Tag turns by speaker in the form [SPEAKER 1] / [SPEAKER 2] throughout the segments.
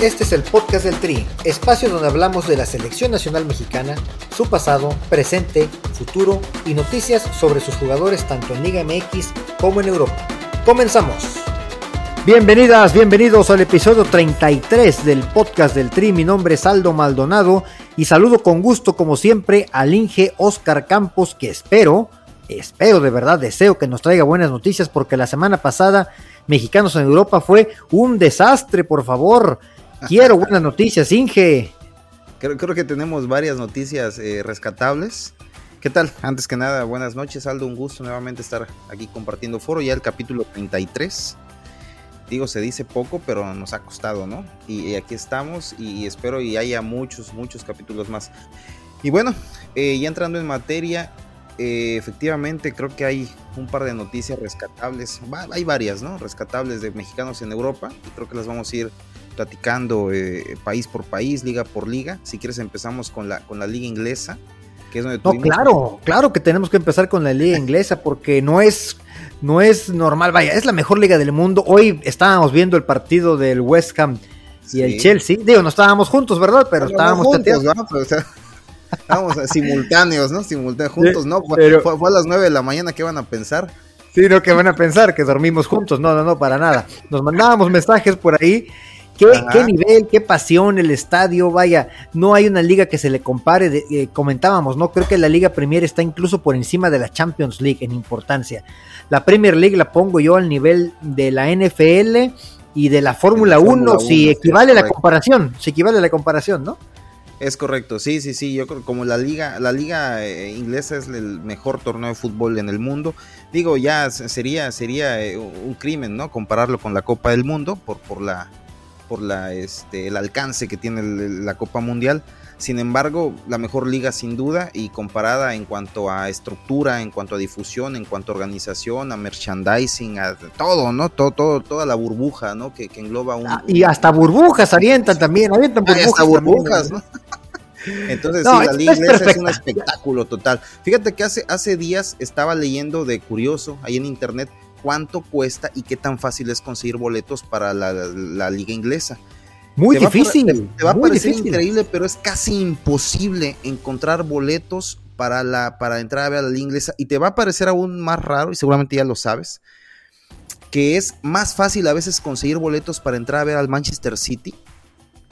[SPEAKER 1] Este es el podcast del Tri, espacio donde hablamos de la selección nacional mexicana, su pasado, presente, futuro y noticias sobre sus jugadores tanto en Liga MX como en Europa. Comenzamos. Bienvenidas, bienvenidos al episodio 33 del podcast del Tri. Mi nombre es Aldo Maldonado y saludo con gusto como siempre al Inge Oscar Campos que espero, espero de verdad, deseo que nos traiga buenas noticias porque la semana pasada Mexicanos en Europa fue un desastre, por favor. Quiero buenas noticias, Inge.
[SPEAKER 2] Creo, creo que tenemos varias noticias eh, rescatables. ¿Qué tal? Antes que nada, buenas noches, Aldo. Un gusto nuevamente estar aquí compartiendo foro. Ya el capítulo 33. Digo, se dice poco, pero nos ha costado, ¿no? Y, aquí estamos y espero y haya muchos, muchos capítulos más. Y bueno, eh, ya entrando en materia, eh, efectivamente creo que hay un par de noticias rescatables. Hay varias, ¿no? Rescatables de mexicanos en Europa creo que las vamos a ir platicando eh, país por país, liga por liga. Si quieres empezamos con la, con la liga inglesa, que es donde
[SPEAKER 1] No, claro, claro que tenemos que empezar con la liga inglesa porque no es, no es normal, vaya, es la mejor liga del mundo. Hoy estábamos viendo el partido del West Ham y
[SPEAKER 2] Sí.
[SPEAKER 1] el Chelsea. Digo, no estábamos juntos, ¿verdad? Pero estábamos
[SPEAKER 2] juntos,
[SPEAKER 1] chateando.
[SPEAKER 2] ¿no? Pero, o sea, estábamos simultáneos, ¿no? Simultáneos, juntos, ¿no? Fue,
[SPEAKER 1] pero-
[SPEAKER 2] fue- fue a las 9 de la mañana, ¿qué van a pensar?
[SPEAKER 1] Sí, no, que van a pensar que dormimos juntos. No, no, no, para nada. Nos mandábamos mensajes por ahí. ¿Qué, nivel, qué pasión el estadio, vaya, no hay una liga que se le compare, de- eh, comentábamos, ¿no? Creo que la Liga Premier está incluso por encima de la Champions League en importancia. La Premier League la pongo yo al nivel de la NFL y de la Fórmula 1,
[SPEAKER 2] Fórmula
[SPEAKER 1] si
[SPEAKER 2] 1,
[SPEAKER 1] equivale a la comparación, si equivale a la comparación, ¿no?
[SPEAKER 2] Es correcto, sí, sí, sí. Yo creo como la liga, la liga eh, inglesa es el mejor torneo de fútbol en el mundo. Digo, ya se- sería, sería eh, un crimen, ¿no? Compararlo con la Copa del Mundo por, por la, por la, este, el alcance que tiene el- la Copa Mundial. Sin embargo, la mejor liga sin duda y comparada en cuanto a estructura, en cuanto a difusión, en cuanto a organización, a merchandising, a todo, ¿no? Todo, todo, toda la burbuja, ¿no? Que, que engloba un,
[SPEAKER 1] Ah, y hasta burbujas avientan también, avientan burbujas.
[SPEAKER 2] hasta
[SPEAKER 1] también.
[SPEAKER 2] burbujas, ¿no? Entonces,
[SPEAKER 1] No,
[SPEAKER 2] sí, la liga
[SPEAKER 1] es
[SPEAKER 2] es un espectáculo total. Fíjate que hace, hace días estaba leyendo de curioso ahí en internet cuánto cuesta y qué tan fácil es conseguir boletos para la, la liga inglesa.
[SPEAKER 1] Muy
[SPEAKER 2] Te va a pare-
[SPEAKER 1] difícil.
[SPEAKER 2] te, te va a parecer
[SPEAKER 1] difícil.
[SPEAKER 2] increíble, pero es casi imposible encontrar boletos para, la, para entrar a ver a la liga inglesa. Y te va a parecer aún más raro, y seguramente ya lo sabes, que es más fácil a veces conseguir boletos para entrar a ver al Manchester City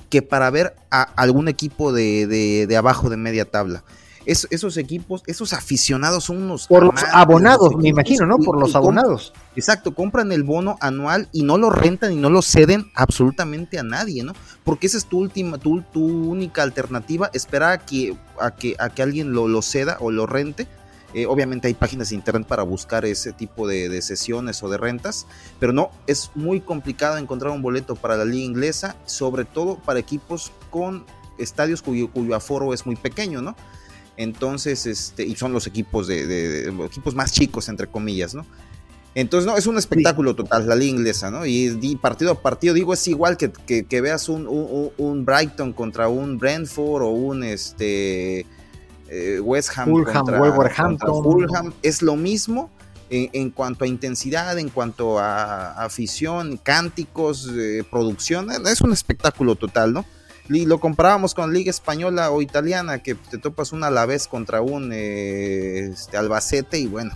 [SPEAKER 2] que para ver a algún equipo de, de- de abajo de media tabla. Es- esos equipos, esos aficionados son unos...
[SPEAKER 1] Por los abonados,
[SPEAKER 2] los
[SPEAKER 1] me imagino, ¿no? Por los abonados.
[SPEAKER 2] Exacto, compran el bono anual y no lo rentan y no lo ceden absolutamente a nadie, ¿no? Porque esa es tu última, tu, tu única alternativa, esperar a que, a que, a que alguien lo, lo ceda o lo rente. Eh, obviamente hay páginas de internet para buscar ese tipo de, de sesiones o de rentas, pero no, es muy complicado encontrar un boleto para la liga inglesa, sobre todo para equipos con estadios cuyo, cuyo aforo es muy pequeño, ¿no? Entonces, este, y son los equipos de, de- de- equipos más chicos, entre comillas, ¿no? Entonces, no, es un espectáculo total, la liga inglesa, ¿no? Y, y partido a partido, digo, es igual que, que- que veas un, un- un Brighton contra un Brentford o un este eh, West Ham
[SPEAKER 1] Fulham,
[SPEAKER 2] contra,
[SPEAKER 1] Wolverhampton.
[SPEAKER 2] contra Fulham. Es lo mismo en, en cuanto a intensidad, en cuanto a, a afición, cánticos, eh, producción. Es un espectáculo total, ¿no? Y lo comparábamos con la liga española o italiana, que te topas un Alavés contra un eh, este, Albacete y bueno,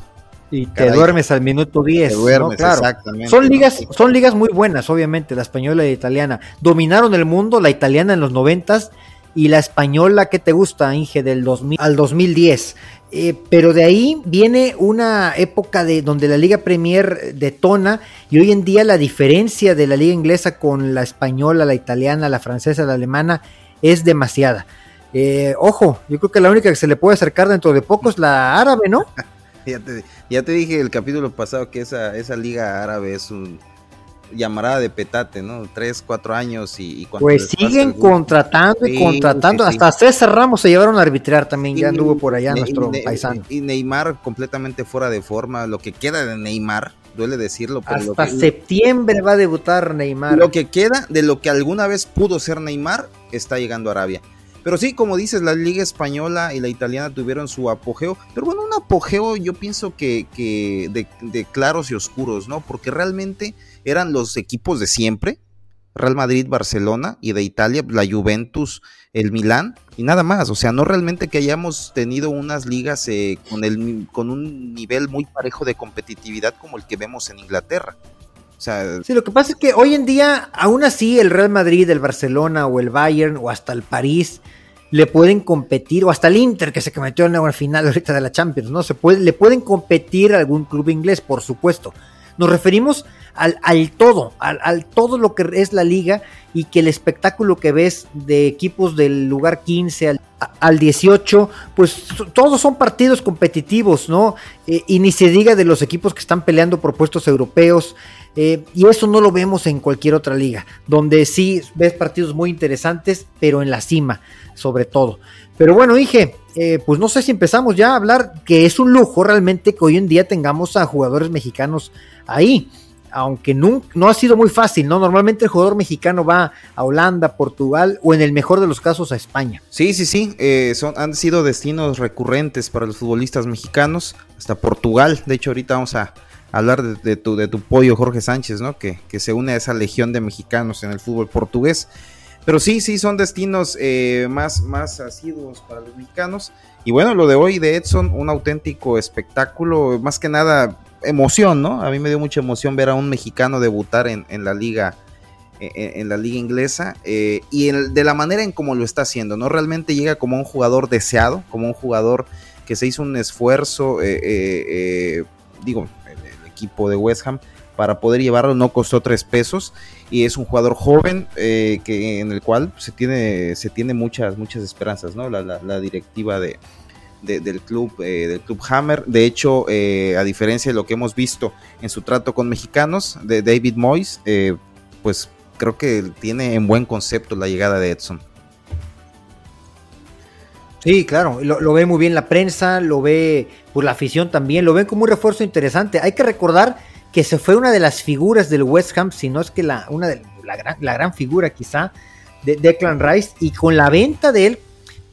[SPEAKER 1] Y te
[SPEAKER 2] Caray.
[SPEAKER 1] duermes al minuto 10.
[SPEAKER 2] te
[SPEAKER 1] ¿no?
[SPEAKER 2] duermes,
[SPEAKER 1] Claro.
[SPEAKER 2] exactamente.
[SPEAKER 1] Son
[SPEAKER 2] ¿no?
[SPEAKER 1] ligas, son ligas muy buenas, obviamente, la española y la italiana. Dominaron el mundo, la italiana en los noventas y la española, ¿qué te gusta, Inge? Del 2000 al 2010. Eh, pero de ahí viene una época de donde la Liga Premier detona y hoy en día la diferencia de la Liga Inglesa con la española, la italiana, la francesa, la alemana es demasiada. Eh, ojo, yo creo que la única que se le puede acercar dentro de poco es la árabe, ¿no?
[SPEAKER 2] Ya te, ya te dije el capítulo pasado que esa, esa liga árabe es un llamarada de petate, ¿no? Tres, cuatro años y, y cuando
[SPEAKER 1] Pues siguen
[SPEAKER 2] algún-
[SPEAKER 1] contratando y
[SPEAKER 2] Sí,
[SPEAKER 1] contratando.
[SPEAKER 2] sí.
[SPEAKER 1] Hasta César Ramos se llevaron a arbitrar también, ya
[SPEAKER 2] Sí,
[SPEAKER 1] anduvo por allá
[SPEAKER 2] Ne-
[SPEAKER 1] nuestro
[SPEAKER 2] Ne-
[SPEAKER 1] paisano.
[SPEAKER 2] Y Neymar completamente fuera de forma, lo que queda de Neymar, duele decirlo, pero lo
[SPEAKER 1] Hasta
[SPEAKER 2] que,
[SPEAKER 1] septiembre va a debutar Neymar.
[SPEAKER 2] lo que queda de lo que alguna vez pudo ser Neymar está llegando a Arabia. Pero sí, como dices, la liga española y la italiana tuvieron su apogeo, pero bueno, un apogeo yo pienso que, que de, de claros y oscuros, ¿no? Porque realmente eran los equipos de siempre, Real Madrid, Barcelona y de Italia la Juventus, el Milán y nada más. O sea, no realmente que hayamos tenido unas ligas eh, con, el, con un nivel muy parejo de competitividad como el que vemos en Inglaterra.
[SPEAKER 1] O sea, sí, lo que pasa es que hoy en día, aún así, el Real Madrid, el Barcelona o el Bayern o hasta el París le pueden competir, o hasta el Inter que se metió en la final ahorita de la Champions, ¿no? Se puede, le pueden competir algún club inglés, por supuesto. Nos referimos al, al todo, al, todo lo que es la liga y que el espectáculo que ves de equipos del lugar 15 al, al 18, pues todos son partidos competitivos, ¿no? Eh, y ni se diga de los equipos que están peleando por puestos europeos. Eh, y eso no lo vemos en cualquier otra liga, donde sí ves partidos muy interesantes, pero en la cima, sobre todo. Pero bueno, dije, eh, pues no sé si empezamos ya a hablar, que es un lujo realmente que hoy en día tengamos a jugadores mexicanos ahí aunque no, no, ha sido muy fácil, ¿no? Normalmente el jugador mexicano va a Holanda, Portugal o en el mejor de los casos a España.
[SPEAKER 2] Sí, sí, sí, eh, son, han sido destinos recurrentes para los futbolistas mexicanos, hasta Portugal. De hecho, ahorita vamos a hablar de, tu, de tu pollo Jorge Sánchez, ¿no? Que, que, se une a esa legión de mexicanos en el fútbol portugués. Pero sí, sí, son destinos eh, más, más asiduos para los mexicanos. Y bueno, lo de hoy de Edson, un auténtico espectáculo, más que nada emoción, ¿no? A mí me dio mucha emoción ver a un mexicano debutar en, la liga en, la liga inglesa eh, y de la manera en cómo lo está haciendo, ¿no? Realmente llega como un jugador deseado, como un jugador que se hizo un esfuerzo, eh, eh, digo, el, equipo de West Ham para poder llevarlo no costó tres pesos y es un jugador joven que en el cual se tiene se tiene muchas muchas esperanzas, ¿no? la directiva de, del club eh, del club Hammer. De hecho, eh, a diferencia de lo que hemos visto en su trato con mexicanos de David Moyes, eh, pues creo que tiene en buen concepto la llegada de Edson.
[SPEAKER 1] Sí, claro, lo, ve muy bien la prensa, lo ve por la afición también, lo ven como un refuerzo interesante. Hay que recordar que se fue una de las figuras del West Ham, si no es que la, una de, la, gran, la gran figura quizá de Declan Rice, y con la venta de él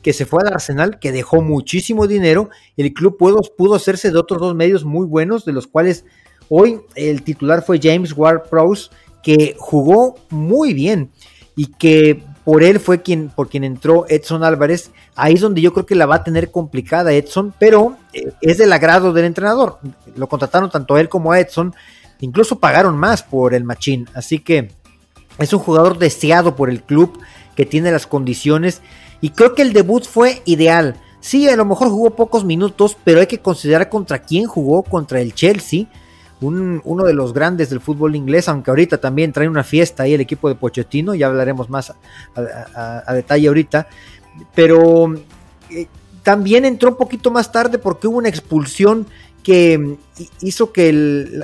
[SPEAKER 1] que se fue al Arsenal, que dejó muchísimo dinero. El club pudo, pudo hacerse de otros dos medios muy buenos, de los cuales hoy el titular fue James Ward-Prowse, que jugó muy bien y que por él fue quien, por quien entró Edson Álvarez. Ahí es donde yo creo que la va a tener complicada Edson, pero eh, es del agrado del entrenador. Lo contrataron tanto a él como a Edson, incluso pagaron más por el machín. Así que es un jugador deseado por el club que tiene las condiciones y creo que el debut fue ideal. Sí, a lo mejor jugó pocos minutos, pero hay que considerar contra quién jugó, contra el Chelsea, uno de los grandes del fútbol inglés, aunque ahorita también trae una fiesta ahí el equipo de Pochettino, ya hablaremos más a, detalle ahorita, pero eh, también entró un poquito más tarde porque hubo una expulsión que mm, hizo que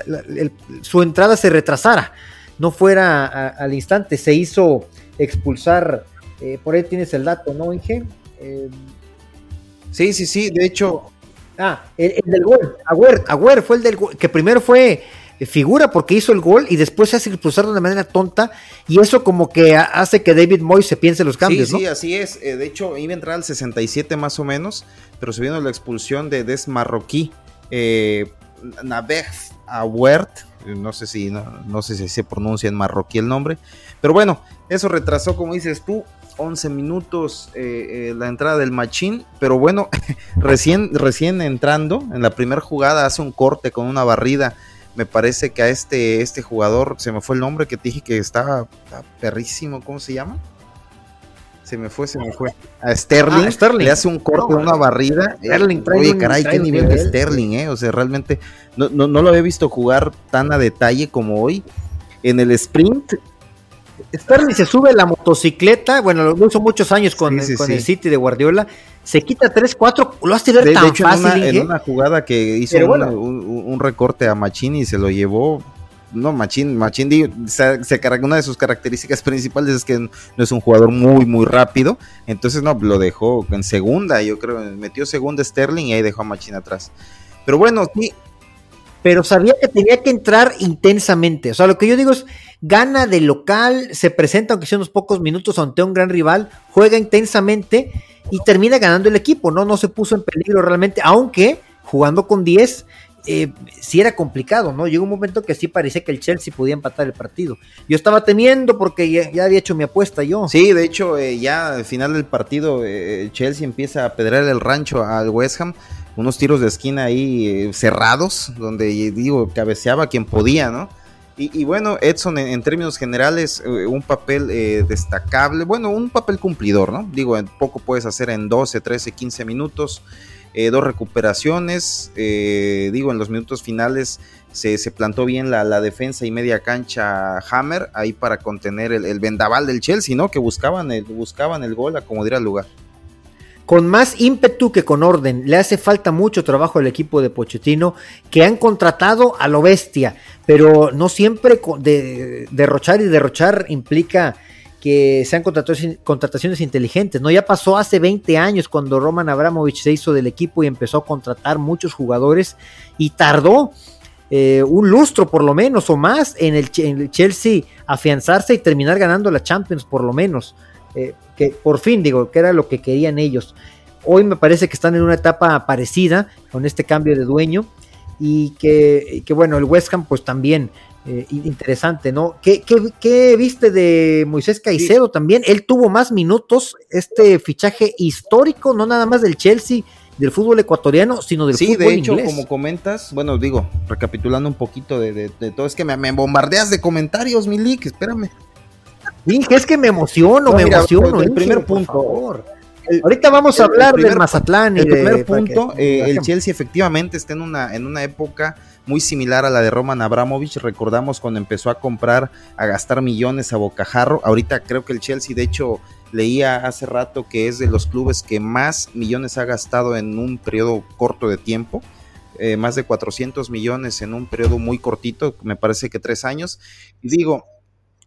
[SPEAKER 1] su entrada se retrasara, no fuera al instante, se hizo expulsar eh, por ahí tienes el dato, ¿no, Inge? Eh,
[SPEAKER 2] sí, sí, sí, de hecho.
[SPEAKER 1] Ah, el, del gol, Agüer, Agüer fue el del gol, que primero fue eh, figura porque hizo el gol y después se hace expulsar de una manera tonta y eso como que hace que David Moyes se piense los cambios,
[SPEAKER 2] sí, Sí, así es. de hecho, iba a entrar al 67 más o menos, pero se vino la expulsión de Des Marroquí. Eh, Nabeg no sé si no, no, sé si se pronuncia en marroquí el nombre, pero bueno, eso retrasó, como dices tú, 11 minutos eh, eh, la entrada del machín, pero bueno, recién, recién entrando, en la primera jugada hace un corte con una barrida. Me parece que a este, este jugador, se me fue el nombre que te dije que estaba, perrísimo, ¿cómo se llama? Se me fue, se me fue. A Sterling, ah, le hace un corte, una barrida. Sterling, Oye, caray, qué nivel de Sterling, ¿eh? O sea, realmente no, no, no lo había visto jugar tan a detalle como hoy. En el sprint
[SPEAKER 1] Sterling se sube la motocicleta, bueno, lo hizo muchos años con, el City de Guardiola, se quita 3, 4, lo hace ver tan fácil.
[SPEAKER 2] En una, jugada que hizo un, recorte a Machini y se lo llevó. No, Machín, Machín se, una de sus características principales es que no es un jugador muy, muy rápido. Entonces, no, lo dejó en segunda, yo creo, metió segunda Sterling y ahí dejó a Machín atrás. Pero bueno, sí,
[SPEAKER 1] pero sabía que tenía que entrar intensamente. O sea, lo que yo digo es, gana de local, se presenta aunque sea unos pocos minutos ante un gran rival, juega intensamente y termina ganando el equipo, ¿no? No se puso en peligro realmente, aunque jugando con 10 eh, sí era complicado, ¿no? Llegó un momento que sí parecía que el Chelsea podía empatar el partido. Yo estaba temiendo porque ya, había hecho mi apuesta yo.
[SPEAKER 2] Sí, de hecho, eh, ya al final del partido, eh, Chelsea empieza a pedrar el rancho al West Ham. Unos tiros de esquina ahí cerrados, donde digo, cabeceaba quien podía, ¿no? Y, bueno, Edson en, términos generales, un papel destacable, bueno, un papel cumplidor, ¿no? Digo, poco puedes hacer en 12, 13, 15 minutos. Eh, dos recuperaciones, eh, digo, en los minutos finales se, plantó bien la, defensa y media cancha Hammer ahí para contener el, vendaval del Chelsea, ¿no? Que buscaban el, buscaban el gol a como diera lugar.
[SPEAKER 1] Con más ímpetu que con orden, le hace falta mucho trabajo al equipo de Pochettino, que han contratado a lo bestia, pero no siempre de, derrochar y derrochar implica que sean contrataciones inteligentes, ¿no? Ya pasó hace 20 años cuando Roman Abramovich se hizo del equipo y empezó a contratar muchos jugadores y tardó eh, un lustro por lo menos o más en el, Chelsea afianzarse y terminar ganando la Champions por lo menos, eh, que por fin digo, que era lo que querían ellos. Hoy me parece que están en una etapa parecida con este cambio de dueño y que, que bueno, el West Ham pues también eh, interesante, ¿no? ¿Qué, ¿Qué, viste de Moisés Caicedo también? Él tuvo más minutos, este fichaje histórico, no nada más del Chelsea, del fútbol ecuatoriano, sino del
[SPEAKER 2] sí,
[SPEAKER 1] fútbol
[SPEAKER 2] de hecho, como comentas, bueno, digo, recapitulando un poquito de, todo, es que me, bombardeas de comentarios, Milik, espérame.
[SPEAKER 1] Dije, es que me emociono, me emociono. El primer punto. Ahorita vamos a hablar del Mazatlán.
[SPEAKER 2] Y el primer punto, eh, el Chelsea efectivamente está en una, en una época muy similar a la de Roman Abramovich. Recordamos cuando empezó a comprar, a gastar millones a bocajarro. Ahorita creo que el Chelsea, de hecho, leía hace rato que es de los clubes que más millones ha gastado en un periodo corto de tiempo. Eh, más de 400 millones en un periodo muy cortito, me parece que tres años. Y digo,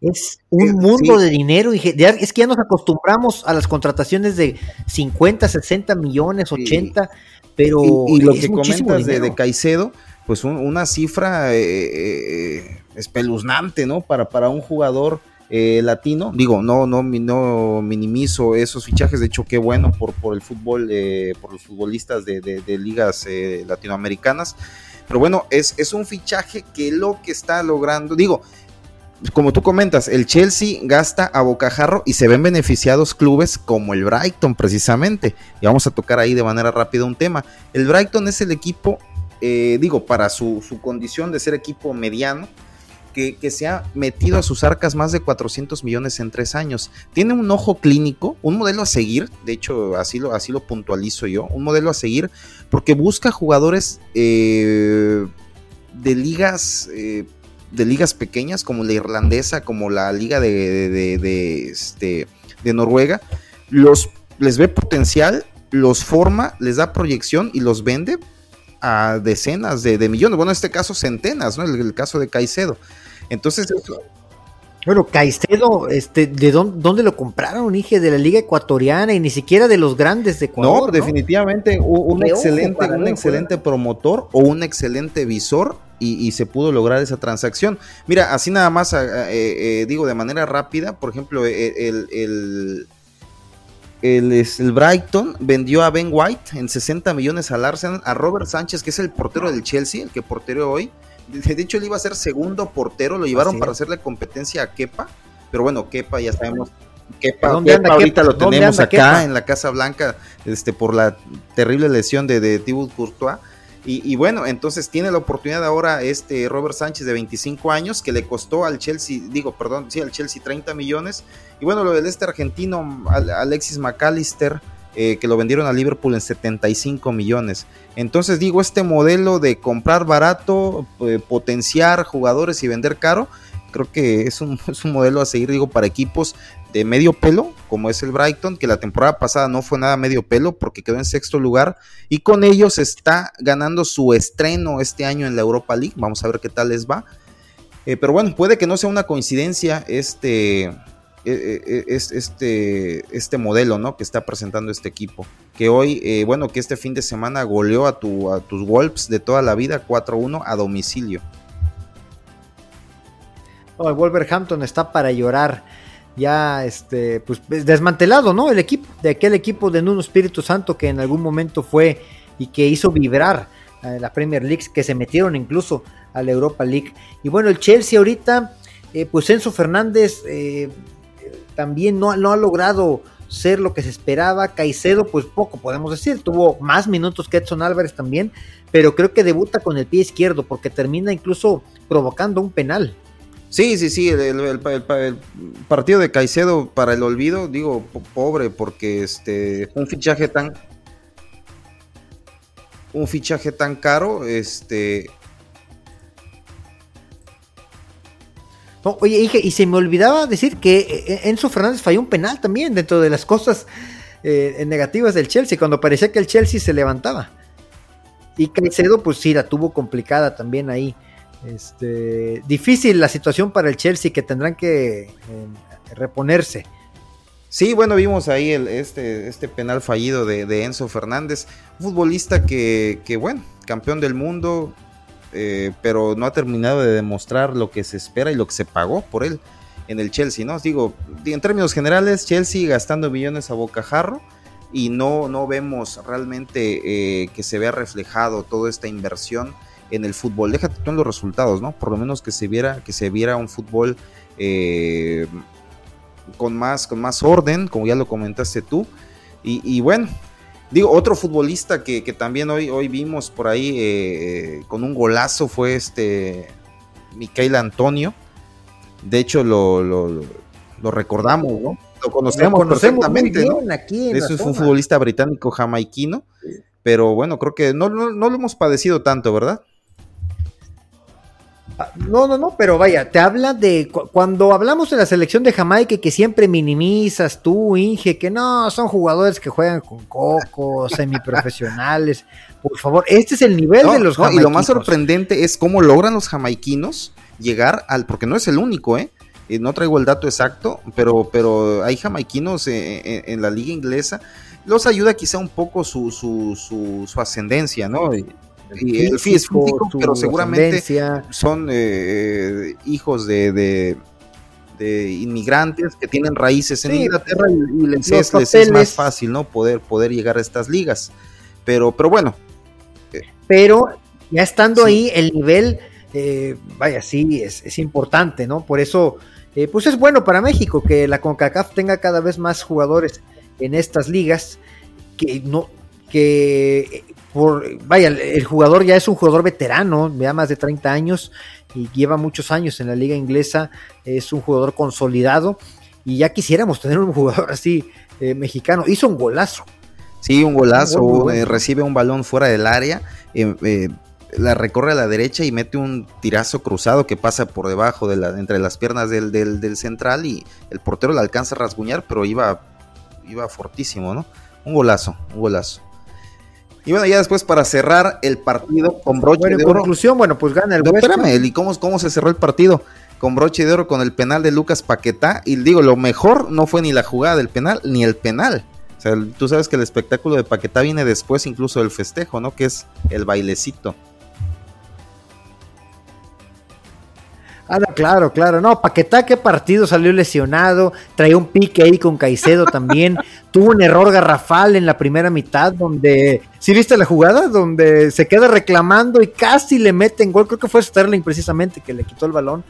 [SPEAKER 1] es un mundo de dinero. Y es que ya nos acostumbramos a las contrataciones de 50, 60 millones, 80, pero.
[SPEAKER 2] Y, lo que comentas de, de, Caicedo, pues una cifra eh, eh, espeluznante, ¿no? Para, para un jugador eh, latino. Digo, no, no, no minimizo esos fichajes, de hecho, qué bueno por, por el fútbol, por los futbolistas de, ligas latinoamericanas. Pero bueno, es, es un fichaje que lo que está logrando, digo, como tú comentas, el Chelsea gasta a bocajarro y se ven beneficiados clubes como el Brighton precisamente. Y vamos a tocar ahí de manera rápida un tema. El Brighton es el equipo eh, digo, para su, condición de ser equipo mediano, que, se ha metido a sus arcas más de 400 millones en tres años. Tiene un ojo clínico, un modelo a seguir, de hecho así lo, así lo puntualizo yo, un modelo a seguir porque busca jugadores eh, de ligas... Eh, de ligas pequeñas como la irlandesa, como la liga de, este, de Noruega, los, les ve potencial, los forma, les da proyección y los vende a decenas de, millones, bueno, en este caso centenas, ¿no? El, caso de Caicedo. Entonces,
[SPEAKER 1] bueno, Caicedo, este, ¿de dónde, lo compraron, Dije, De la Liga Ecuatoriana y ni siquiera de los grandes de Ecuador.
[SPEAKER 2] No, definitivamente un, excelente, un excelente promotor o un excelente visor y, se pudo lograr esa transacción. Mira, así nada más, eh, eh, digo de manera rápida, por ejemplo, e, el el, el, Brighton vendió a Ben White en 60 millones al Arsenal, a Robert Sánchez, que es el portero del Chelsea, el que portereó hoy. De hecho, él iba a ser segundo portero, lo llevaron para hacerle competencia a Kepa, pero bueno, Kepa ya sabemos. Kepa, ahorita lo tenemos acá en la Casa Blanca este, por la terrible lesión de, de Thibaut Courtois y, bueno, entonces tiene la oportunidad ahora este Robert Sánchez de 25 años que le costó al Chelsea, digo, perdón, sí, al Chelsea 30 millones. Y bueno, lo del este argentino Alexis McAllister, eh, que lo vendieron a Liverpool en 75 millones. Entonces digo, este modelo de comprar barato, eh, potenciar jugadores y vender caro, creo que es un, es un modelo a seguir, digo, para equipos de medio pelo, como es el Brighton, que la temporada pasada no fue nada medio pelo porque quedó en sexto lugar y con ellos está ganando su estreno este año en la Europa League. Vamos a ver qué tal les va. Eh, pero bueno, puede que no sea una coincidencia este, e, e, e, este, este modelo ¿no? que está presentando este equipo. Que hoy, eh, bueno, que este fin de semana goleó a, tu, a tus Wolves de toda la vida 4-1 a domicilio.
[SPEAKER 1] el Wolverhampton está para llorar ya este, pues desmantelado, ¿no? El equipo, de aquel equipo de Nuno Espíritu Santo que en algún momento fue y que hizo vibrar a la Premier League, que se metieron incluso a la Europa League. Y bueno, el Chelsea ahorita, eh, pues Enzo Fernández eh, también no, no ha logrado ser lo que se esperaba. Caicedo, pues poco podemos decir, tuvo más minutos que Edson Álvarez también, pero creo que debuta con el pie izquierdo porque termina incluso provocando un penal.
[SPEAKER 2] Sí, sí, sí, el, partido de Caicedo para el olvido, digo, pobre, porque este un fichaje tan un fichaje tan caro, este
[SPEAKER 1] oye, y se me olvidaba decir que eh, eh, Enzo Fernández falló un penal también dentro de las cosas eh, negativas del Chelsea, cuando parecía que el Chelsea se levantaba. Y Caicedo, pues sí, la tuvo complicada también ahí. Este, difícil la situación para el Chelsea que tendrán que eh, reponerse.
[SPEAKER 2] Sí, bueno, vimos ahí este, este penal fallido de, Enzo Fernández, futbolista que, que, bueno, campeón del mundo, eh, pero no ha terminado de demostrar lo que se espera y lo que se pagó por él en el Chelsea, ¿no? Digo, en términos generales, Chelsea gastando millones a bocajarro y no, no vemos realmente eh, que se vea reflejado toda esta inversión en el fútbol. Déjate tú en los resultados, ¿no? Por lo menos que se viera, que se viera un fútbol eh, con, más, con más orden, como ya lo comentaste tú. Y, bueno, digo, otro futbolista que, también hoy, hoy vimos por ahí eh, con un golazo fue este Micael Antonio. De hecho, lo, lo, recordamos, ¿no? Lo conocemos, perfectamente. Eso es un futbolista británico jamaiquino. Pero bueno, creo que no, no, no lo hemos padecido tanto, ¿verdad?
[SPEAKER 1] Ah, no, no, no, pero vaya, te habla de cuando hablamos de la selección de Jamaica que siempre minimizas tú, Inge, que no, son jugadores que juegan con coco, semiprofesionales. Por favor, este es el nivel de los
[SPEAKER 2] jamaiquinos. y lo más sorprendente es cómo logran los jamaiquinos llegar al, porque no es el único, ¿eh? no traigo el dato exacto, pero, pero hay jamaiquinos eh, eh, en, la liga inglesa. Los ayuda quizá un poco su, su, su, su ascendencia, ¿no? El físico, pero seguramente son eh, hijos de, de, inmigrantes que tienen raíces en Inglaterra y, les, es, más fácil, ¿no? Poder, poder llegar a estas ligas. Pero, pero bueno.
[SPEAKER 1] Eh, pero ya estando ahí, el nivel, eh, vaya, sí, es, es, importante, ¿no? Por eso, pues es bueno para México que la CONCACAF tenga cada vez más jugadores en estas ligas que no que vaya, el jugador ya es un jugador veterano, ya más de 30 años y lleva muchos años en la liga inglesa, es un jugador consolidado y ya quisiéramos tener un jugador así eh, mexicano. Hizo un golazo.
[SPEAKER 2] Sí, un golazo, eh, recibe un balón fuera del área, eh, la recorre a la derecha y mete un tirazo cruzado que pasa por debajo de la, entre las piernas del, del, central y el portero le alcanza a rasguñar, pero iba, iba fortísimo, ¿no? Un golazo, un golazo. Y bueno, ya después para cerrar el partido con broche de oro.
[SPEAKER 1] conclusión, bueno, pues gana el
[SPEAKER 2] no, Espérame, ¿y cómo, cómo se cerró el partido? Con broche de oro con el penal de Lucas Paquetá. Y digo, lo mejor no fue ni la jugada del penal, ni el penal. O sea, tú sabes que el espectáculo de Paquetá viene después incluso del festejo, ¿no? Que es el bailecito.
[SPEAKER 1] Ah, claro, claro. No, Paquetá, qué partido salió lesionado. Traía un pique ahí con Caicedo también. Tuvo un error garrafal en la primera mitad donde. ¿Sí viste la jugada? Donde se queda reclamando y casi le meten gol. Creo que fue Sterling precisamente que le quitó el balón.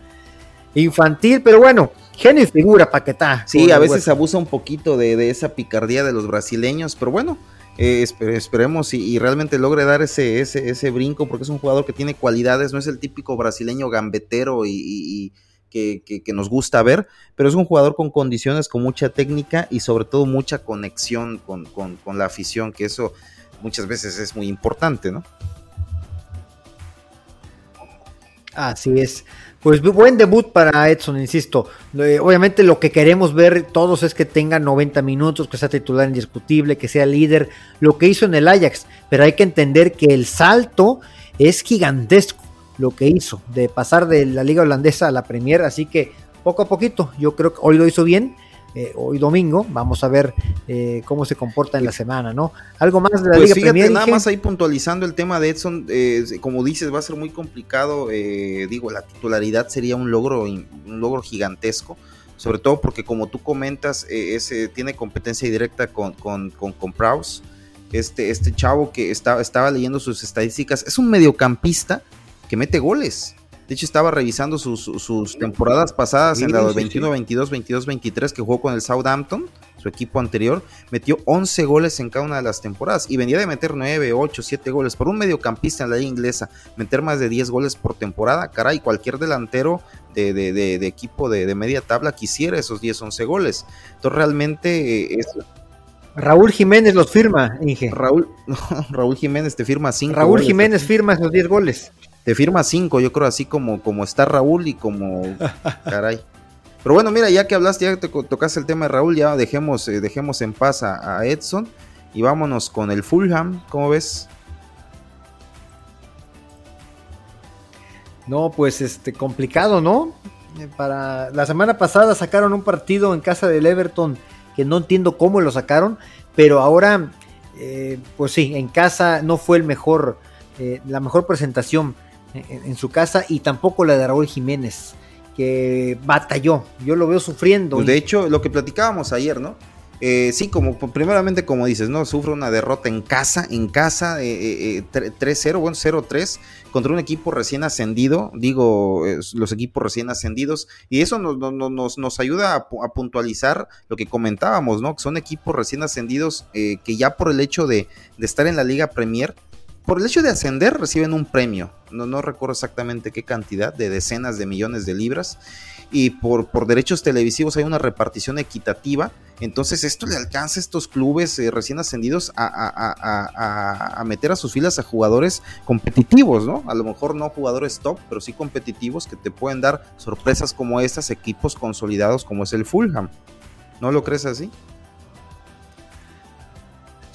[SPEAKER 1] Infantil, pero bueno, genio y figura Paquetá.
[SPEAKER 2] Sí, a veces abusa un poquito de, de esa picardía de los brasileños, pero bueno, eh, esperemos y, realmente logre dar ese, ese, ese, brinco porque es un jugador que tiene cualidades, no es el típico brasileño gambetero y, que, nos gusta ver, pero es un jugador con condiciones, con mucha técnica y sobre todo mucha conexión con, con la afición, que eso muchas veces es muy importante, ¿no?
[SPEAKER 1] Así es. Pues buen debut para Edson, insisto. Eh, obviamente lo que queremos ver todos es que tenga 90 minutos, que sea titular indiscutible, que sea líder, lo que hizo en el Ajax. Pero hay que entender que el salto es gigantesco, lo que hizo, de pasar de la liga holandesa a la Premier. Así que poco a poquito, yo creo que hoy lo hizo bien eh, hoy domingo. Vamos a ver eh, cómo se comporta en la semana, ¿no? Algo más de la pues
[SPEAKER 2] Liga fíjate, Nada más ahí puntualizando el tema de Edson, eh, como dices, va a ser muy complicado. digo, la titularidad sería un logro, un logro gigantesco. Sobre todo porque, como tú comentas, ese, tiene competencia directa con, con, con, este, este chavo que estaba, estaba leyendo sus estadísticas, es un mediocampista que mete goles. De hecho, estaba revisando sus, temporadas pasadas en la 21, 22, 22, 23 que jugó con el Southampton, su equipo anterior. Metió 11 goles en cada una de las temporadas y venía de meter 9, 8, 7 goles. Por un mediocampista en la liga inglesa, meter más de 10 goles por temporada, caray, cualquier delantero de, de, equipo de, media tabla quisiera esos 10, 11 goles. Entonces, realmente eh, es.
[SPEAKER 1] Raúl Jiménez los firma, Inge.
[SPEAKER 2] Raúl, Raúl Jiménez te firma 5
[SPEAKER 1] Raúl Jiménez firma esos 10 goles
[SPEAKER 2] te firma cinco, yo creo, así como, como está Raúl y como. Caray. Pero bueno, mira, ya que hablaste, ya te tocaste el tema de Raúl, ya dejemos, eh, dejemos en paz a, Edson y vámonos con el Fulham, ¿cómo ves?
[SPEAKER 1] No, pues este complicado, ¿no? Eh, para la semana pasada sacaron un partido en casa del Everton que no entiendo cómo lo sacaron, pero ahora, eh, pues sí, en casa no fue el mejor, la mejor presentación en, su casa y tampoco la de Raúl Jiménez, que batalló. Yo lo veo sufriendo.
[SPEAKER 2] Pues de hecho, lo que platicábamos ayer, ¿no? Eh, sí, como primeramente como dices, ¿no? Sufre una derrota en casa, en casa, eh, 3-0, eh, bueno, 0-3, contra un equipo recién ascendido, digo, los equipos recién ascendidos, y eso nos, nos, nos ayuda a, puntualizar lo que comentábamos, ¿no? Que son equipos recién ascendidos eh, que ya por el hecho de, de estar en la Liga Premier, por el hecho de ascender reciben un premio, no, no recuerdo exactamente qué cantidad, de decenas de millones de libras, y por, derechos televisivos hay una repartición equitativa, entonces esto le alcanza a estos clubes eh, recién ascendidos a, meter a sus filas a jugadores competitivos, ¿no? A lo mejor no jugadores top, pero sí competitivos que te pueden dar sorpresas como estas, equipos consolidados como es el Fulham. ¿No lo crees así?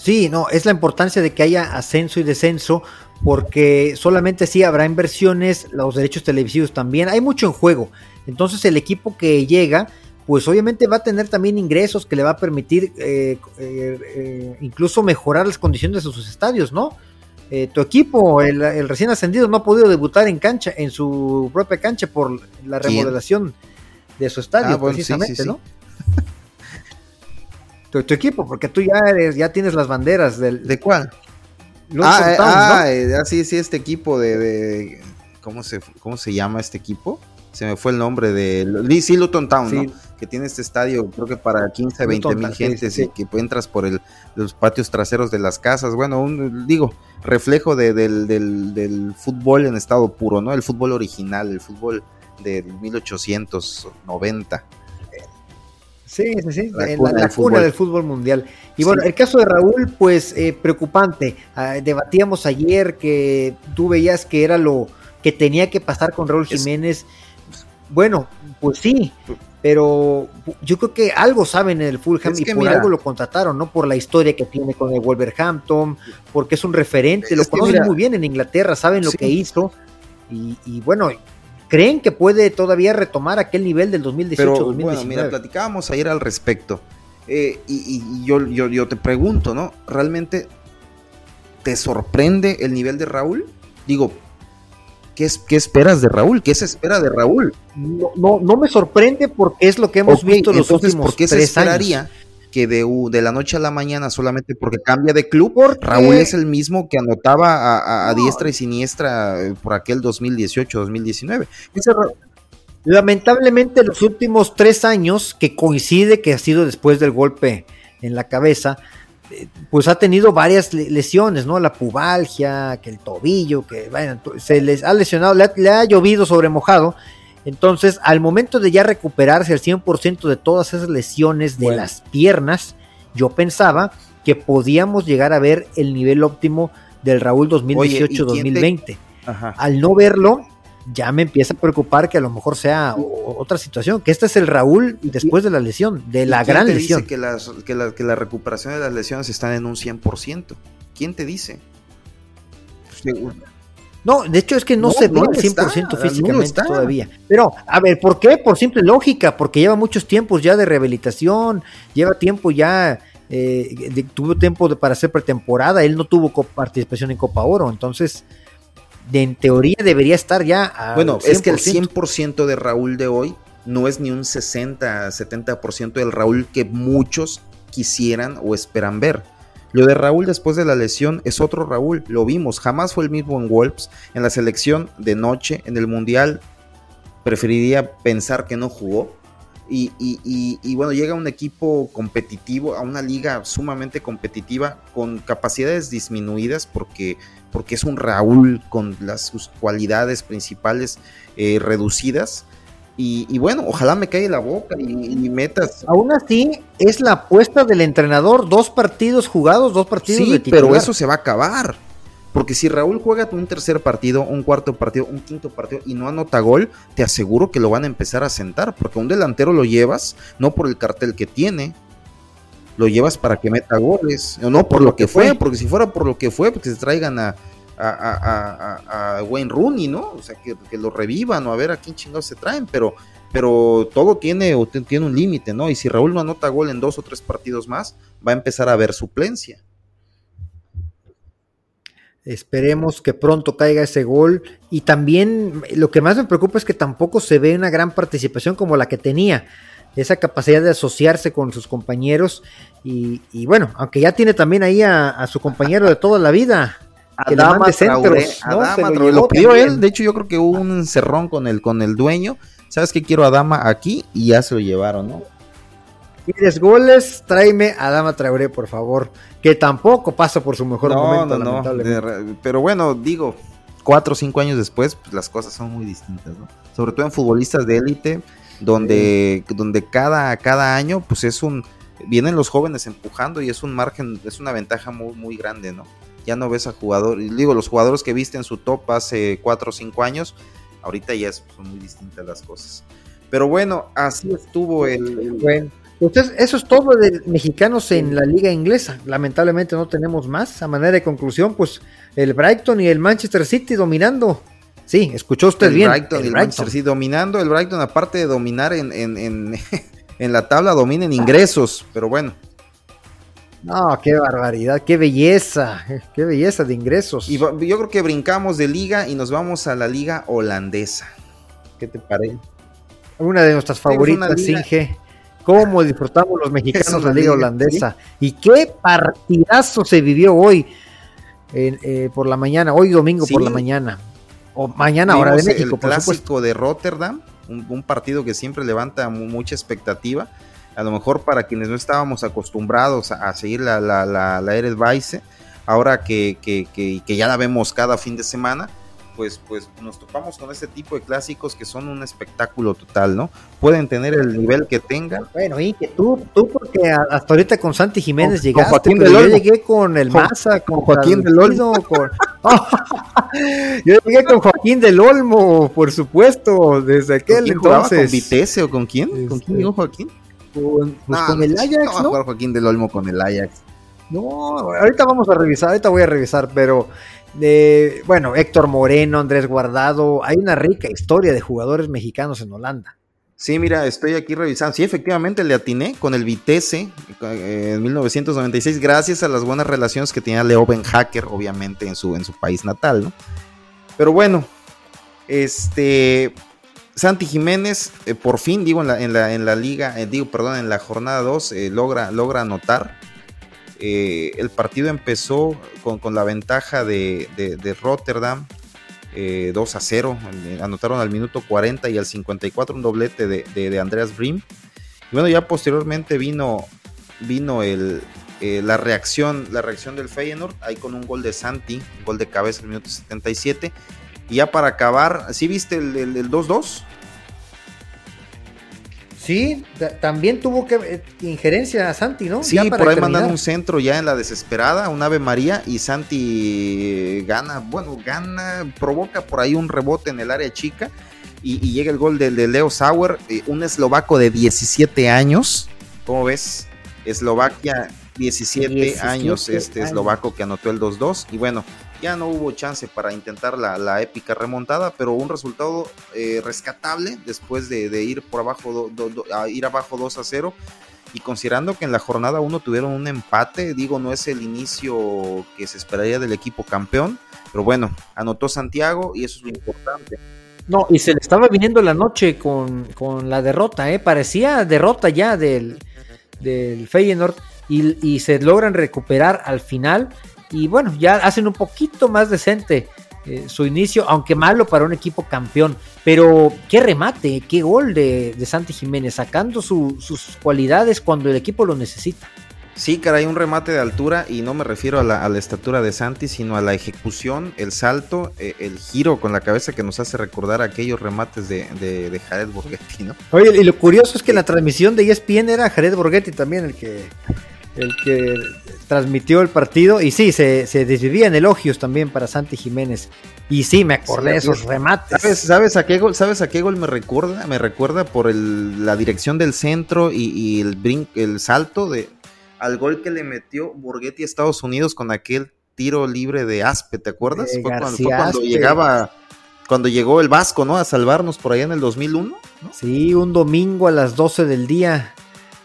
[SPEAKER 1] Sí, no, es la importancia de que haya ascenso y descenso, porque solamente así habrá inversiones, los derechos televisivos también, hay mucho en juego. Entonces el equipo que llega, pues obviamente va a tener también ingresos que le va a permitir eh, eh, eh, incluso mejorar las condiciones de sus estadios, ¿no? tu equipo, el, recién ascendido, no ha podido debutar en cancha, en su propia cancha por la remodelación de su estadio, ah, precisamente, ¿no? Tu, equipo, porque tú ya eres, ya tienes las banderas del.
[SPEAKER 2] ¿De cuál? ah, ah, eh, ah, sí, sí, este equipo de, ¿cómo se cómo se llama este equipo? Se me fue el nombre de sí, Luton Town, ¿no? Que tiene este estadio, creo que para 15, 20 mil gentes, y que entras por el, los patios traseros de las casas. Bueno, un, digo, reflejo de, del, del, del, fútbol en estado puro, ¿no? El fútbol original, el fútbol de 1890.
[SPEAKER 1] Sí, sí, sí, la, cuna, del fútbol mundial. Y bueno, el caso de Raúl, pues eh, preocupante. Ah, debatíamos ayer que tú veías que era lo que tenía que pasar con Raúl Jiménez. Bueno, pues sí, pero yo creo que algo saben en el Fulham y por algo lo contrataron, ¿no? Por la historia que tiene con el Wolverhampton, porque es un referente, lo conocen muy bien en Inglaterra, saben lo que hizo. Y, y bueno, ¿Creen que puede todavía retomar aquel nivel del 2018-2019? Bueno, mira,
[SPEAKER 2] platicábamos ayer al respecto. Eh, y, yo, yo, te pregunto, ¿no? ¿Realmente te sorprende el nivel de Raúl? Digo, ¿qué, es, qué esperas de Raúl? ¿Qué se espera de Raúl?
[SPEAKER 1] No, no, no me sorprende porque es lo que hemos visto los últimos ¿por qué se esperaría
[SPEAKER 2] que de, de, la noche a la mañana solamente porque cambia de club, Raúl es el mismo que anotaba a, diestra y siniestra eh, por aquel 2018-2019.
[SPEAKER 1] Lamentablemente los últimos tres años, que coincide que ha sido después del golpe en la cabeza, eh, pues ha tenido varias lesiones, ¿no? La pubalgia, que el tobillo, que bueno, se les ha lesionado, le ha, le ha llovido sobre mojado entonces, al momento de ya recuperarse al 100% de todas esas lesiones de las piernas, yo pensaba que podíamos llegar a ver el nivel óptimo del Raúl 2018-2020. Al no verlo, ya me empieza a preocupar que a lo mejor sea otra situación, que este es el Raúl después de la lesión, de la gran te lesión.
[SPEAKER 2] Dice que, las, que, la, que la recuperación de las lesiones están en un 100%. ¿Quién te dice?
[SPEAKER 1] Pues, no, de hecho es que no, se ve al 100% físicamente todavía. Pero, a ver, ¿por qué? Por simple lógica, porque lleva muchos tiempos ya de rehabilitación, lleva tiempo ya, eh, tuvo tiempo para hacer pretemporada, él no tuvo participación en Copa Oro, entonces, en teoría debería estar ya.
[SPEAKER 2] bueno, es que el 100% de Raúl de hoy no es ni un 60, 70% del Raúl que muchos quisieran o esperan ver. Lo de Raúl después de la lesión es otro Raúl, lo vimos, jamás fue el mismo en Wolves, en la selección de noche, en el Mundial, preferiría pensar que no jugó. Y, y, bueno, llega un equipo competitivo, a una liga sumamente competitiva, con capacidades disminuidas, porque, porque es un Raúl con las, sus cualidades principales eh, reducidas y, bueno, ojalá me caiga la boca y, metas.
[SPEAKER 1] Aún así, es la apuesta del entrenador: dos partidos jugados, dos partidos
[SPEAKER 2] sí, pero eso se va a acabar. Porque si Raúl juega un tercer partido, un cuarto partido, un quinto partido y no anota gol, te aseguro que lo van a empezar a sentar. Porque un delantero lo llevas no por el cartel que tiene, lo llevas para que meta goles. No por, lo que fue, porque si fuera por lo que fue, pues que se traigan a, a, Wayne Rooney, ¿no? O sea, que, lo revivan o a ver a quién chingados se traen, pero, pero todo tiene, tiene un límite, ¿no? Y si Raúl no anota gol en dos o tres partidos más, va a empezar a haber suplencia.
[SPEAKER 1] Esperemos que pronto caiga ese gol. Y también lo que más me preocupa es que tampoco se ve una gran participación como la que tenía. Esa capacidad de asociarse con sus compañeros. Y, bueno, aunque ya tiene también ahí a su compañero de toda la vida,
[SPEAKER 2] Adama Traoré, lo, pidió él, de hecho yo creo que hubo un encerrón con el, con el dueño, ¿sabes qué quiero Adama aquí? Y ya se lo llevaron, ¿no?
[SPEAKER 1] ¿Quieres goles? Tráeme a Adama Traoré, por favor, que tampoco pasa por su mejor momento, no,
[SPEAKER 2] no. pero bueno, digo, cuatro o cinco años después, pues las cosas son muy distintas, ¿no? Sobre todo en futbolistas de élite, donde, donde cada, cada año, pues es un, vienen los jóvenes empujando y es un margen, es una ventaja muy, muy grande, ¿no? Ya no ves a jugadores, digo, los jugadores que viste en su top hace 4 o 5 años, ahorita ya son muy distintas las cosas. Pero bueno, así estuvo el...
[SPEAKER 1] Bueno, entonces eso es todo de mexicanos en la liga inglesa. Lamentablemente no tenemos más. A manera de conclusión, pues el Brighton y el Manchester City dominando. Sí, escuchó usted
[SPEAKER 2] el
[SPEAKER 1] bien.
[SPEAKER 2] Brighton el, el Manchester City dominando. El Brighton, aparte de dominar en, en, en, en la tabla, domina en ingresos. Pero bueno,
[SPEAKER 1] no, qué barbaridad, qué belleza, qué belleza de ingresos.
[SPEAKER 2] Y yo creo que brincamos de liga y nos vamos a la liga holandesa. ¿Qué te parece?
[SPEAKER 1] Una de nuestras favoritas, Inge. ¿Cómo disfrutamos los mexicanos la liga, holandesa? Y qué partidazo se vivió hoy eh, por la mañana, hoy domingo por la mañana. O mañana, hora de México.
[SPEAKER 2] El clásico de Rotterdam, un partido que siempre levanta mucha expectativa a lo mejor para quienes no estábamos acostumbrados a, seguir la, la, la, la ahora que, que, que, ya la vemos cada fin de semana, pues, pues nos topamos con este tipo de clásicos que son un espectáculo total, ¿no? Pueden tener el nivel que tengan.
[SPEAKER 1] Bueno, y que tú, tú porque hasta ahorita con Santi Jiménez llegaste, yo llegué con el Maza, con, Joaquín del Olmo, yo llegué con Joaquín del Olmo, por supuesto, desde aquel entonces.
[SPEAKER 2] ¿Con Vitesse o con quién? ¿Con quién llegó este, Joaquín?
[SPEAKER 1] Con, pues con el Ajax,
[SPEAKER 2] ¿no? Joaquín del Olmo con el Ajax.
[SPEAKER 1] No, ahorita vamos a revisar, ahorita voy a revisar, pero de, bueno, Héctor Moreno, Andrés Guardado, hay una rica historia de jugadores mexicanos en Holanda.
[SPEAKER 2] Sí, mira, estoy aquí revisando. Sí, efectivamente le atiné con el Vitesse eh, en 1996, gracias a las buenas relaciones que tenía Leo Ben Hacker, obviamente, en su, en su país natal, ¿no? Pero bueno, este, Santi Jiménez, eh, por fin, digo, en la, en la, en la liga, eh, digo, perdón, en la jornada 2, eh, logra, logra anotar. el partido empezó con, la ventaja de, de, Rotterdam, 2 a 0. Anotaron al minuto 40 y al 54 un doblete de, de Andreas Brim. Y bueno, ya posteriormente vino, vino el, la, reacción, la reacción del Feyenoord, ahí con un gol de Santi, un gol de cabeza al minuto 77 y ya para acabar, ¿sí viste el 2-2?
[SPEAKER 1] Sí, también tuvo que eh, injerencia a Santi, ¿no?
[SPEAKER 2] Sí, por ahí mandan un centro ya en la desesperada, un Ave María, y Santi gana, bueno, gana, provoca por ahí un rebote en el área chica, y, llega el gol de, Leo Sauer, eh, un eslovaco de 17 años, ¿cómo ves? Eslovaquia, 17, años, este eslovaco que anotó el 2-2, y bueno, ya no hubo chance para intentar la, épica remontada, pero un resultado eh, rescatable después de, ir por abajo, ir abajo 2 a 0. Y considerando que en la jornada 1 tuvieron un empate, digo, no es el inicio que se esperaría del equipo campeón, pero bueno, anotó Santiago y eso es lo importante.
[SPEAKER 1] No, y se le estaba viniendo la noche con, la derrota, ¿eh? parecía derrota ya del, del Feyenoord y, se logran recuperar al final y bueno, ya hacen un poquito más decente eh, su inicio, aunque malo para un equipo campeón. Pero qué remate, qué gol de, Santi Jiménez, sacando sus cualidades cuando el equipo lo necesita.
[SPEAKER 2] Sí, caray, un remate de altura y no me refiero a la, estatura de Santi, sino a la ejecución, el salto, eh, el giro con la cabeza que nos hace recordar aquellos remates de, de, Jared Borghetti, ¿no?
[SPEAKER 1] Oye, y lo curioso es que la transmisión de ESPN era Jared Borghetti también el que, el que transmitió el partido y sí, se, se desvivían elogios también para Santi Jiménez. Y sí, me acordé de esos remates.
[SPEAKER 2] ¿Sabes, a qué gol, ¿Sabes a qué gol me recuerda? Me recuerda por el, la dirección del centro y, y el, brin, el salto de, al gol que le metió Borghetti a Estados Unidos con aquel tiro libre de Aspe, ¿te acuerdas? fue, cuando, llegaba, cuando llegó el Vasco, ¿no? A salvarnos por allá en el 2001.
[SPEAKER 1] Sí, un domingo a las 12 del día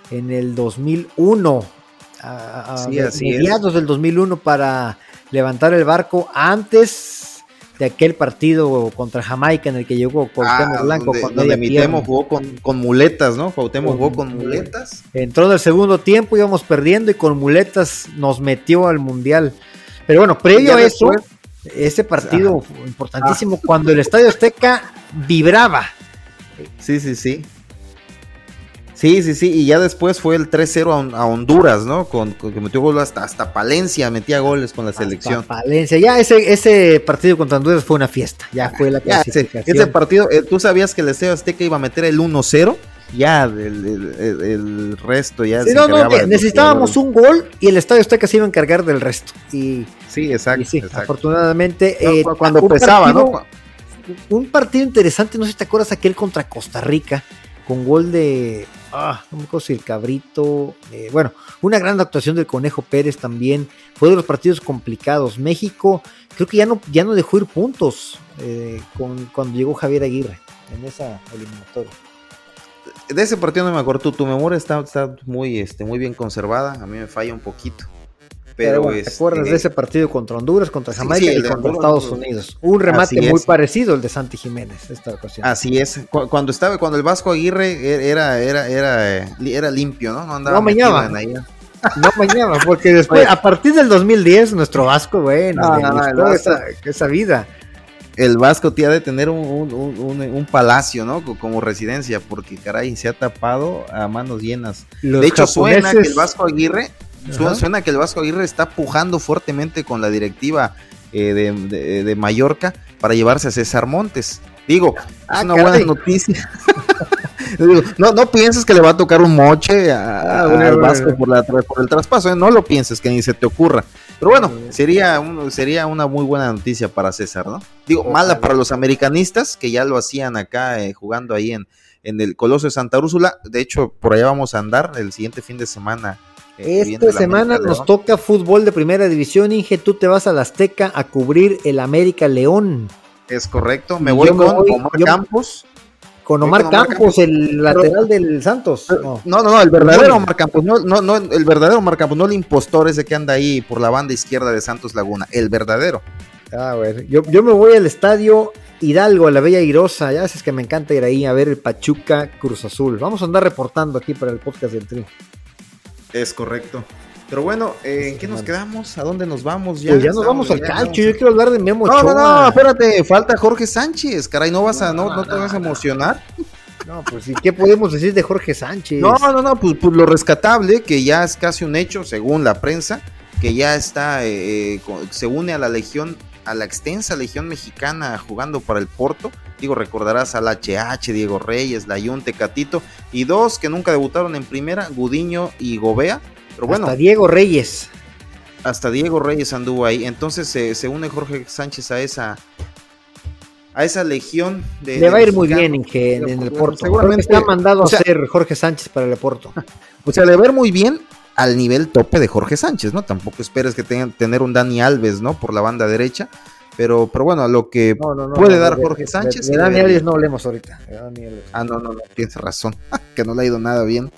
[SPEAKER 1] en el 2001. A, a mediados del 2001 para levantar el barco antes de aquel partido contra Jamaica en el que llegó Cuauhtémoc ah, Blanco.
[SPEAKER 2] Donde, donde jugó con, muletas, ¿no? Cuauhtémoc jugó con muletas.
[SPEAKER 1] Entró en el segundo tiempo, íbamos perdiendo y con muletas nos metió al Mundial. Pero bueno, previo a eso, ese partido importantísimo, cuando el Estadio Azteca vibraba.
[SPEAKER 2] Sí, sí, sí. Sí, sí, sí, y ya después fue el 3-0 a, Honduras, ¿no? Con, que metió gol hasta, hasta Palencia, metía goles con la selección.
[SPEAKER 1] Palencia, ya ese, ese partido contra Honduras fue una fiesta, ya fue la
[SPEAKER 2] clasificación. ese, partido, eh, tú sabías que el Estadio Azteca iba a meter el 1-0, ya el, resto ya
[SPEAKER 1] sí, no, no, necesitábamos un gol y el Estadio Azteca se iba a encargar del resto. Y,
[SPEAKER 2] sí, exacto. sí,
[SPEAKER 1] afortunadamente.
[SPEAKER 2] Eh, cuando pesaba, ¿no?
[SPEAKER 1] Un partido interesante, no sé si te acuerdas aquel contra Costa Rica, con gol de ah, no me acuerdo si el Cabrito, eh, bueno, una gran actuación del Conejo Pérez también, fue de los partidos complicados. México creo que ya no, ya no dejó ir puntos eh, con, cuando llegó Javier Aguirre en esa eliminatoria.
[SPEAKER 2] De ese partido no me acuerdo, tu, memoria está, está muy, este, muy bien conservada, a mí me falla un poquito.
[SPEAKER 1] Pero, ¿te acuerdas de ese partido contra Honduras, contra Jamaica y contra Estados Unidos? Un remate muy parecido al de Santi Jiménez esta ocasión.
[SPEAKER 2] Así es. Cuando estaba, cuando el Vasco Aguirre e-, era, era, era, era limpio, ¿no?
[SPEAKER 1] No andaba. No mañaba. No mañana, porque después, a partir del 2010, nuestro Vasco, bueno, no, esa, vida
[SPEAKER 2] el Vasco tiene de tener un, un, palacio, ¿no? Como residencia, porque caray, se ha tapado a manos llenas. de hecho, suena que el Vasco Aguirre Suena que el Vasco Aguirre está pujando fuertemente con la directiva eh, de, Mallorca para llevarse a César Montes. Digo, es ah, una buena noticia. no, no pienses que le va a tocar un moche a, ah, al Vasco por, la, por el traspaso, ¿eh? no lo pienses, que ni se te ocurra. Pero bueno, sería, sería una muy buena noticia para César, ¿no? Digo, mala para los americanistas, que ya lo hacían acá eh, jugando ahí en, en el Coloso de Santa Úrsula. De hecho, por allá vamos a andar el siguiente fin de semana
[SPEAKER 1] esta semana nos toca fútbol de primera división, Inge. Tú te vas a la Azteca a cubrir el América León.
[SPEAKER 2] Es correcto. Me voy con Omar Campos.
[SPEAKER 1] Con Omar, Campos, el lateral del Santos.
[SPEAKER 2] No. no, no, el verdadero Omar Campos. No, no, no, el verdadero Omar Campos, no el impostor ese que anda ahí por la banda izquierda de Santos Laguna. El verdadero.
[SPEAKER 1] Ah, bueno. Yo, yo me voy al estadio Hidalgo, a la Bella Irosa. Ya sabes que me encanta ir ahí a ver el Pachuca Cruz Azul. Vamos a andar reportando aquí para el podcast del Tri.
[SPEAKER 2] Es correcto. Pero bueno, eh, ¿en qué nos quedamos? ¿A dónde nos vamos?
[SPEAKER 1] Ya, pues ya nos vamos al calcio. Yo quiero hablar de Memo
[SPEAKER 2] No, no, no, espérate, falta Jorge Sánchez. Caray, no vas a, no, no, te vas a emocionar.
[SPEAKER 1] No, pues ¿y qué podemos decir de Jorge Sánchez?
[SPEAKER 2] No, no, no, pues, pues lo rescatable, que ya es casi un hecho, según la prensa, que ya está, eh, eh, se une a la legión, a la extensa legión mexicana jugando para el Porto Digo, recordarás al HH, Diego Reyes, Layunte, Catito y dos que nunca debutaron en primera, Gudiño y Gobea. Pero bueno.
[SPEAKER 1] Hasta Diego Reyes.
[SPEAKER 2] Hasta Diego Reyes anduvo ahí. Entonces se une Jorge Sánchez a esa a esa legión de.
[SPEAKER 1] Le va a ir muy bien en, el Porto. Seguramente está mandado a ser Jorge Sánchez para el Porto.
[SPEAKER 2] O sea, le va a ir muy bien al nivel tope de Jorge Sánchez, ¿no? Tampoco esperes que tenga tener un Dani Alves, ¿no? Por la banda derecha. Pero, pero bueno, a lo que puede dar Jorge Sánchez.
[SPEAKER 1] De, Dani no hablemos ahorita.
[SPEAKER 2] ah, no, no, no, tienes razón. que no le ha ido nada bien.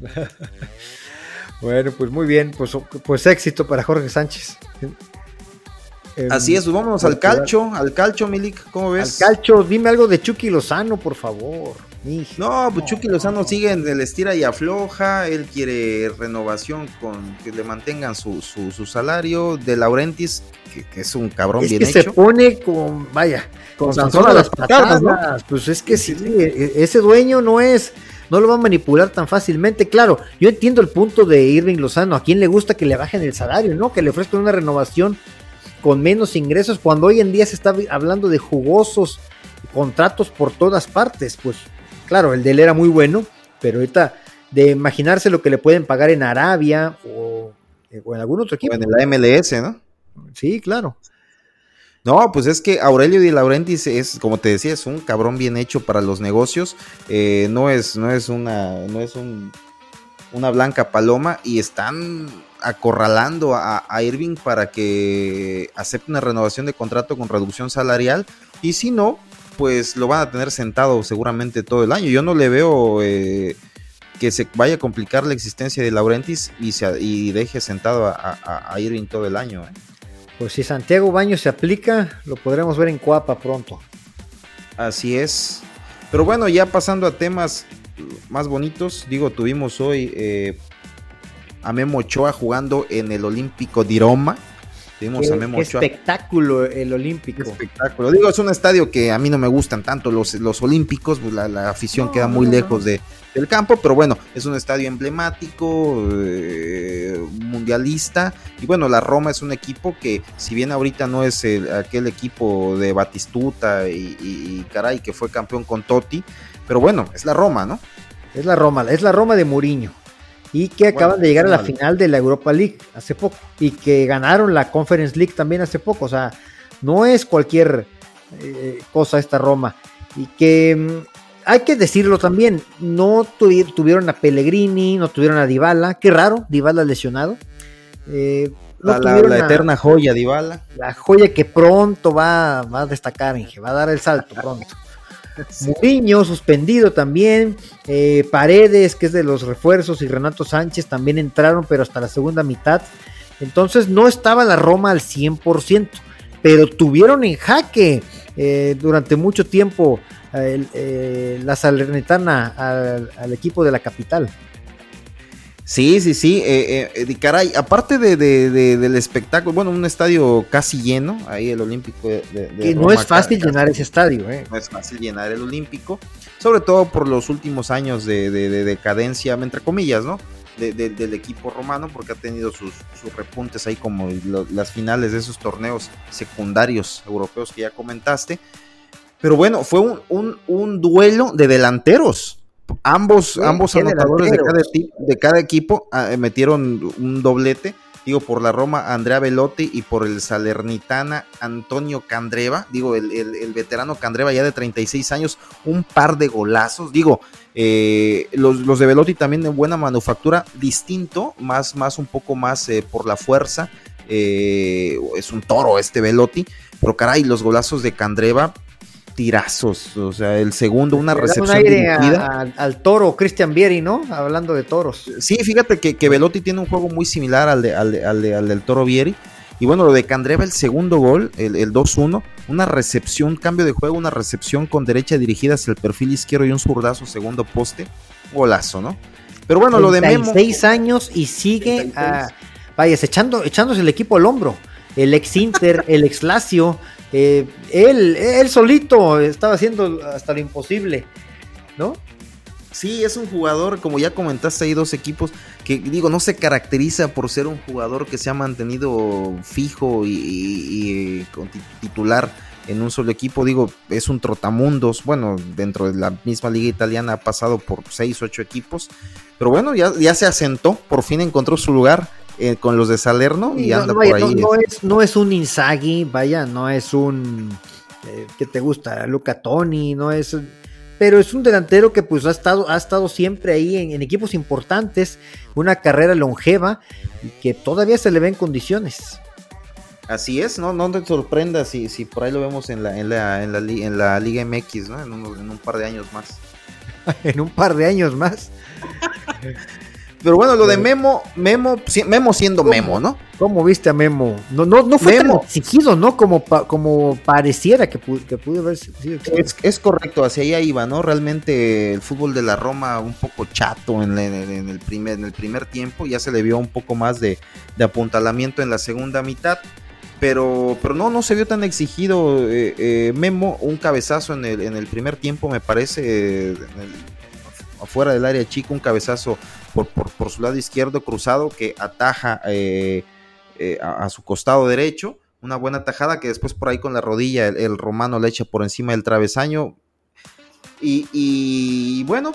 [SPEAKER 1] bueno, pues muy bien. Pues, pues éxito para Jorge Sánchez.
[SPEAKER 2] Así es, pues vámonos al calcho, al calcho, Milik, ¿cómo ves?
[SPEAKER 1] Al calcho, dime algo de Chucky Lozano, por favor.
[SPEAKER 2] No, pues Chucky Lozano sigue en el estira y afloja. Él quiere renovación con que le mantengan su, su, salario. De Laurentis, que, es un cabrón
[SPEAKER 1] es
[SPEAKER 2] bien
[SPEAKER 1] que se pone con, vaya, con, con las patadas. Pues es que sí, e, ese dueño no es no lo va a manipular tan fácilmente. Claro, yo entiendo el punto de Irving Lozano. ¿A quién le gusta que le bajen el salario, no? Que le ofrezcan una renovación con menos ingresos cuando hoy en día se está hablando de jugosos contratos por todas partes. Pues claro, el de él era muy bueno, pero ahorita de imaginarse lo que le pueden pagar en Arabia o, en algún otro equipo.
[SPEAKER 2] en la MLS, ¿no?
[SPEAKER 1] Sí, claro.
[SPEAKER 2] No, pues es que Aurelio Di Laurentiis es, como te decía, es un cabrón bien hecho para los negocios. Eh, no es, no es una, no es un, una blanca paloma y están acorralando a, Irving para que acepte una renovación de contrato con reducción salarial y si no, pues lo van a tener sentado seguramente todo el año. Yo no le veo eh, que se vaya a complicar la existencia de Laurentis y, se, y deje sentado a, Irving todo el año. ¿eh?
[SPEAKER 1] Pues si Santiago Baños se aplica, lo podremos ver en Cuapa pronto.
[SPEAKER 2] Así es. Pero bueno, ya pasando a temas más bonitos, digo, tuvimos hoy eh, a Memo Ochoa jugando en el Olímpico de Roma.
[SPEAKER 1] Tuvimos a Memo espectáculo el Olímpico.
[SPEAKER 2] espectáculo. Digo, es un estadio que a mí no me gustan tanto los, los Olímpicos, pues la, afición queda muy lejos de, del campo, pero bueno, es un estadio emblemático, eh, mundialista, y bueno, la Roma es un equipo que, si bien ahorita no es aquel equipo de Batistuta y, caray, que fue campeón con Totti, pero bueno, es la Roma, ¿no?
[SPEAKER 1] Es la Roma, es la Roma de Mourinho. Y que acaban de llegar a la final de la Europa League hace poco. Y que ganaron la Conference League también hace poco. O sea, no es cualquier eh, cosa esta Roma. Y que mm, hay que decirlo también, no tuvieron a Pellegrini, no tuvieron a Dybala, qué raro, Dybala lesionado.
[SPEAKER 2] Eh, la, eterna joya Dybala.
[SPEAKER 1] La joya que pronto va, a destacar, va a dar el salto pronto. Muriño suspendido también, eh, Paredes, que es de los refuerzos, y Renato Sánchez también entraron, pero hasta la segunda mitad. Entonces no estaba la Roma al 100%, pero tuvieron en jaque eh, durante mucho tiempo eh, la Salernitana al, equipo de la capital.
[SPEAKER 2] Sí, sí, sí, eh, eh caray, aparte de, del espectáculo, bueno, un estadio casi lleno, ahí el Olímpico
[SPEAKER 1] de, no es fácil llenar ese estadio,
[SPEAKER 2] eh. No es fácil llenar el Olímpico, sobre todo por los últimos años de, decadencia, entre comillas, ¿no? del equipo romano, porque ha tenido sus, repuntes ahí como las finales de esos torneos secundarios europeos que ya comentaste. Pero bueno, fue un, un, duelo de delanteros. Ambos, ambos anotadores de cada, de cada, equipo ah, metieron un doblete. Digo, por la Roma, Andrea Velotti y por el Salernitana, Antonio Candreva. Digo, el, veterano Candreva ya de 36 años, un par de golazos. Digo, eh, los, de Velotti también de buena manufactura, distinto, más, más un poco más eh, por la fuerza. Eh, es un toro este Velotti. Pero caray, los golazos de Candreva, tirazos. O sea, el segundo, una recepción
[SPEAKER 1] al toro Christian Vieri, ¿no? Hablando de toros.
[SPEAKER 2] Sí, fíjate que, que Velotti tiene un juego muy similar al, de, al, del toro Vieri. Y bueno, lo de Candreva, el segundo gol, el, el 2-1, una recepción, cambio de juego, una recepción con derecha dirigida hacia el perfil izquierdo y un zurdazo, segundo poste. Golazo, ¿no? Pero bueno, lo de Memo.
[SPEAKER 1] seis años y sigue, a, vaya, echando, echándose el equipo al hombro. El ex Inter, el ex Lazio, eh, él, él solito estaba haciendo hasta lo imposible, ¿no?
[SPEAKER 2] Sí, es un jugador, como ya comentaste, hay dos equipos que, digo, no se caracteriza por ser un jugador que se ha mantenido fijo y, titular en un solo equipo. Digo, es un trotamundos. Bueno, dentro de la misma liga italiana ha pasado por seis, ocho equipos. Pero bueno, ya, ya se asentó, por fin encontró su lugar eh, con los de Salerno y anda por ahí.
[SPEAKER 1] No, es, no es un Inzaghi, vaya, no es un eh, que te gusta, Luca Toni, no es pero es un delantero que pues ha estado, ha estado siempre ahí en, equipos importantes, una carrera longeva y que todavía se le ve en condiciones.
[SPEAKER 2] Así es, no, no te sorprendas si, si por ahí lo vemos en la, en la, en la, en la Liga MX, ¿no? En, en un par de años más.
[SPEAKER 1] en un par de años más.
[SPEAKER 2] Pero bueno, lo de Memo, Memo, Memo siendo Memo, ¿no?
[SPEAKER 1] ¿Cómo viste a Memo? No, no, no fue tan exigido, ¿no? Como, como pareciera que, que pudo haber sido.
[SPEAKER 2] Es, es, correcto, hacia allá iba, ¿no? Realmente el fútbol de la Roma un poco chato en, el, primer, en el primer tiempo, ya se le vio un poco más de, apuntalamiento en la segunda mitad. Pero, pero no, no se vio tan exigido eh, eh, Memo, un cabezazo en el, en el primer tiempo me parece, afuera del área chico, un cabezazo por, por, su lado izquierdo cruzado que ataja eh, eh, a, su costado derecho. Una buena tajada que después por ahí con la rodilla el, romano le echa por encima del travesaño. Y, bueno,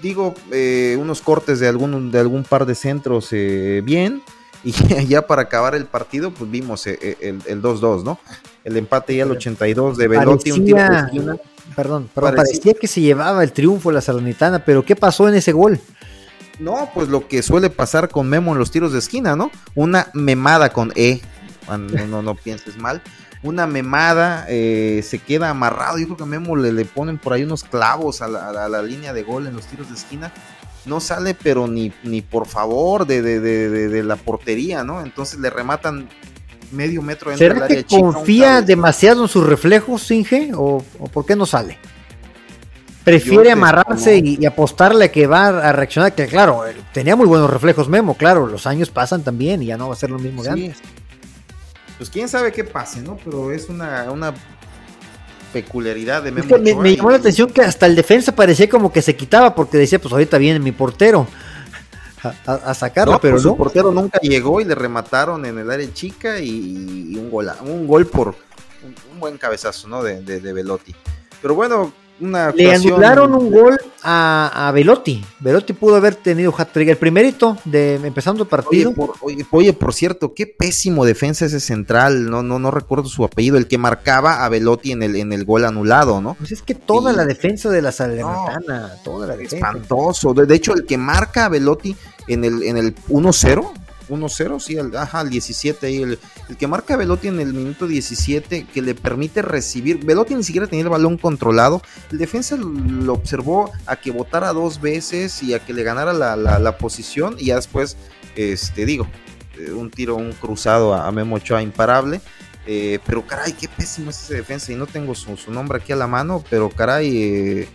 [SPEAKER 2] digo, eh, unos cortes de algún, de algún par de centros bien. Y ya para acabar el partido, pues vimos el 2-2, ¿no? El empate ya al 82 de Velotti, un tiro
[SPEAKER 1] de Perdón, pero parecía que se llevaba el triunfo la Salernitana, pero ¿qué pasó en ese gol?
[SPEAKER 2] No, pues lo que suele pasar con Memo en los tiros de esquina, ¿no? Una memada con E, no, no, no pienses mal. Una memada, eh, se queda amarrado. Yo creo que a Memo le, le ponen por ahí unos clavos a la, línea de gol en los tiros de esquina. No sale, pero ni, ni por favor de, de, de, la portería, ¿no? Entonces le rematan medio metro
[SPEAKER 1] dentro del área que confía demasiado en sus reflejos, Inge? ¿O, ¿O por qué no sale? prefiere amarrarse y, apostarle a que va a reaccionar, que claro, tenía muy buenos reflejos Memo, claro, los años pasan también y ya no va a ser lo mismo de antes.
[SPEAKER 2] Pues quién sabe qué pase, ¿no? Pero es una, una peculiaridad de Memo.
[SPEAKER 1] me, llamó la atención que hasta el defensa parecía como que se quitaba porque decía, pues ahorita viene mi portero. A, sacarlo, pero pues no.
[SPEAKER 2] Su portero nunca llegó y le remataron en el área chica y, un gol, un gol por un, buen cabezazo, ¿no? De, de, de Velotti. Pero bueno,
[SPEAKER 1] le anularon un gol a, a, Velotti. Velotti pudo haber tenido hat-trick. El primerito de empezando el partido.
[SPEAKER 2] Oye por, cierto, qué pésimo defensa ese central. No, no, no recuerdo su apellido. El que marcaba a Velotti en el, en el gol anulado, ¿no?
[SPEAKER 1] Pues es que toda la defensa de la Salernitana, toda la defensa.
[SPEAKER 2] Espantoso. De, hecho, el que marca a Velotti en el, en el 1-0 1-0, sí, el, ajá, el 17 ahí, el, que marca Velotti en el minuto 17, que le permite recibir, Velotti ni siquiera tenía el balón controlado, el defensa lo observó a que votara dos veces y a que le ganara la, posición y ya después, este, digo, eh, un tiro, un cruzado a, Memo Ochoa imparable, eh, pero caray, qué pésimo es ese defensa y no tengo su, nombre aquí a la mano, pero caray, eh,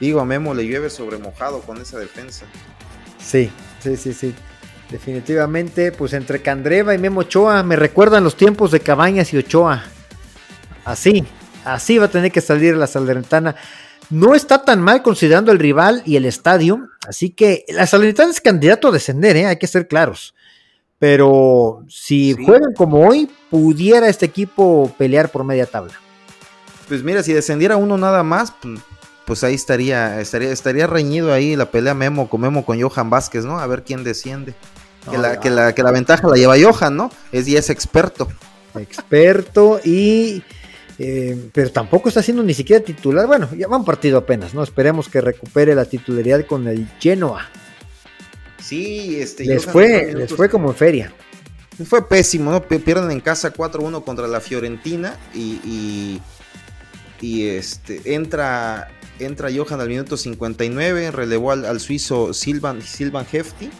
[SPEAKER 2] digo, a Memo le llueve sobre mojado con esa defensa.
[SPEAKER 1] Sí, sí, sí, sí. Definitivamente, pues entre Candreva y Memo Ochoa me recuerdan los tiempos de Cabañas y Ochoa. Así, así va a tener que salir la Salernitana. No está tan mal considerando el rival y el estadio, así que la Salernitana es candidato a descender, ¿eh? hay que ser claros. Pero si juegan como hoy, pudiera este equipo pelear por media tabla.
[SPEAKER 2] Pues mira, si descendiera uno nada más, pues, pues ahí estaría, estaría, estaría reñido ahí la pelea Memo con Memo con Johan Vázquez, ¿no? A ver quién desciende que, la, que, la, que la ventaja la lleva Johan, ¿no? Es y es experto.
[SPEAKER 1] Experto y... Eh, pero tampoco está siendo ni siquiera titular. Bueno, ya va un partido apenas, ¿no? Esperemos que recupere la titularidad con el Genoa.
[SPEAKER 2] Sí, este.
[SPEAKER 1] Les fue, les fue como en feria.
[SPEAKER 2] Fue pésimo, ¿no? Pierden en casa 4-1 contra la Fiorentina y, y, este entra entra Johan al minuto 59, relevó al, al suizo Silvan, Silvan Hefti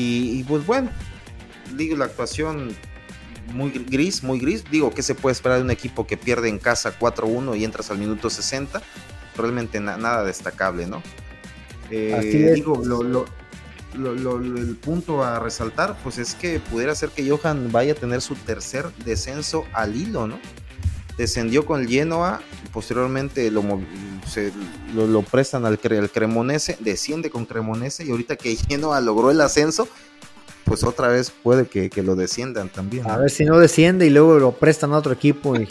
[SPEAKER 2] y, pues bueno, digo, la actuación muy gris, muy gris. Digo, ¿qué se puede esperar de un equipo que pierde en casa 4-1 y entras al minuto 60? Realmente nada destacable, ¿no? Eh, digo, lo, el punto a resaltar, pues es que pudiera ser que Johan vaya a tener su tercer descenso al hilo, ¿no? Descendió con el Genoa, posteriormente lo, lo, prestan al, Cremonese, desciende con Cremonese y ahorita que Genoa logró el ascenso, pues otra vez puede que, lo desciendan también.
[SPEAKER 1] A ver si no desciende y luego lo prestan a otro equipo y,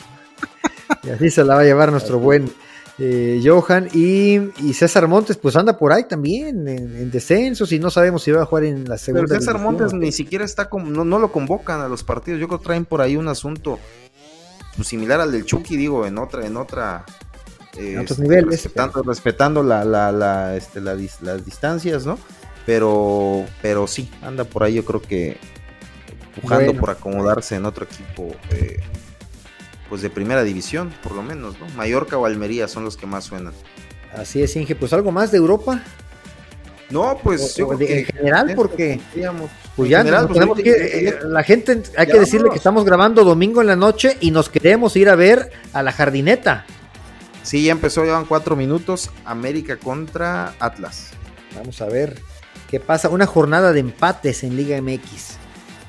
[SPEAKER 1] así se la va a llevar nuestro buen eh, Johan y, César Montes pues anda por ahí también en, descensos y no sabemos si va a jugar en la segunda.
[SPEAKER 2] Pero César Montes ni siquiera está como, no, no, lo convocan a los partidos, yo creo que traen por ahí un asunto pues, similar al del Chucky, digo, en otra, en otra este, respetando, respetando la, la, la, este, las distancias, ¿no? Pero, pero sí, anda por ahí yo creo que empujando por acomodarse en otro equipo eh, pues de primera división, por lo menos, ¿no? Mallorca o Almería son los que más suenan.
[SPEAKER 1] Así es, Inge. Pues algo más de Europa.
[SPEAKER 2] No, pues
[SPEAKER 1] en general, porque pues ya pues, que, la gente hay que decirle que estamos grabando domingo en la noche y nos queremos ir a ver a la jardineta.
[SPEAKER 2] Sí, ya empezó, llevan cuatro minutos. América contra Atlas.
[SPEAKER 1] Vamos a ver qué pasa. Una jornada de empates en Liga MX.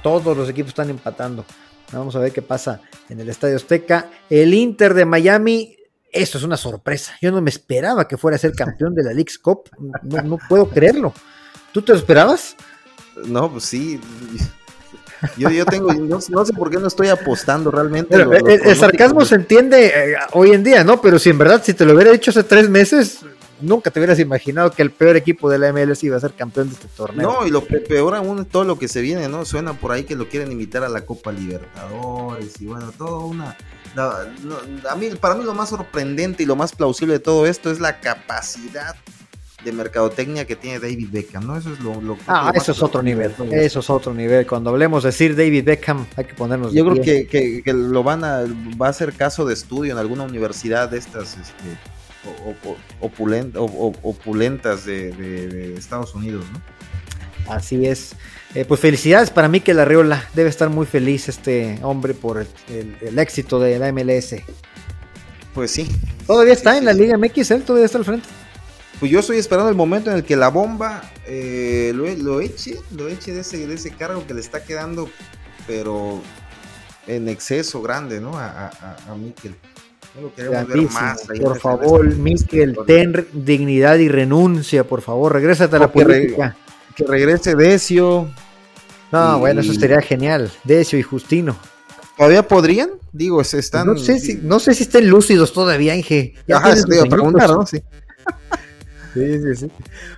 [SPEAKER 1] Todos los equipos están empatando. Vamos a ver qué pasa en el Estadio Azteca. El Inter de Miami eso es una sorpresa. Yo no me esperaba que fuera a ser campeón de la League Cup. No, puedo creerlo. ¿Tú te lo esperabas?
[SPEAKER 2] No, pues sí. Yo, yo tengo, no, sé por qué no estoy apostando realmente.
[SPEAKER 1] el, sarcasmo se entiende eh, hoy en día, ¿no? Pero si en verdad, si te lo hubiera dicho hace tres meses, nunca te hubieras imaginado que el peor equipo de la MLS iba a ser campeón de este torneo.
[SPEAKER 2] No, y lo peor aún es todo lo que se viene, ¿no? Suena por ahí que lo quieren invitar a la Copa Libertadores y bueno, todo una a mí, para mí lo más sorprendente y lo más plausible de todo esto es la capacidad de mercadotecnia que tiene David Beckham, ¿no? Eso es lo,
[SPEAKER 1] Ah, eso es otro nivel, eso es otro nivel. Cuando hablemos de decir David Beckham, hay que ponernos
[SPEAKER 2] Yo creo que, que, lo van a, va a ser caso de estudio en alguna universidad de estas este, opulentas de, de Estados Unidos, ¿no?
[SPEAKER 1] Así es. Eh, pues felicidades para mí que la Riola debe estar muy feliz este hombre por el, éxito de la MLS.
[SPEAKER 2] Pues sí.
[SPEAKER 1] ¿Todavía está en la Liga MX? ¿Él todavía está al frente?
[SPEAKER 2] Pues yo estoy esperando el momento en el que la bomba eh, lo, eche, lo eche de ese, de ese cargo que le está quedando, pero en exceso grande, ¿no? A, a, a
[SPEAKER 1] Por favor, Miquel, ten dignidad y renuncia, por favor, regrésate a la política
[SPEAKER 2] que regrese Decio.
[SPEAKER 1] No, bueno, eso sería genial. Decio y Justino.
[SPEAKER 2] ¿Todavía podrían? Digo, se están.
[SPEAKER 1] No sé si, no sé si estén lúcidos todavía, Inge.
[SPEAKER 2] Ajá, se te preguntar, ¿no? Sí.
[SPEAKER 1] sí, sí, sí.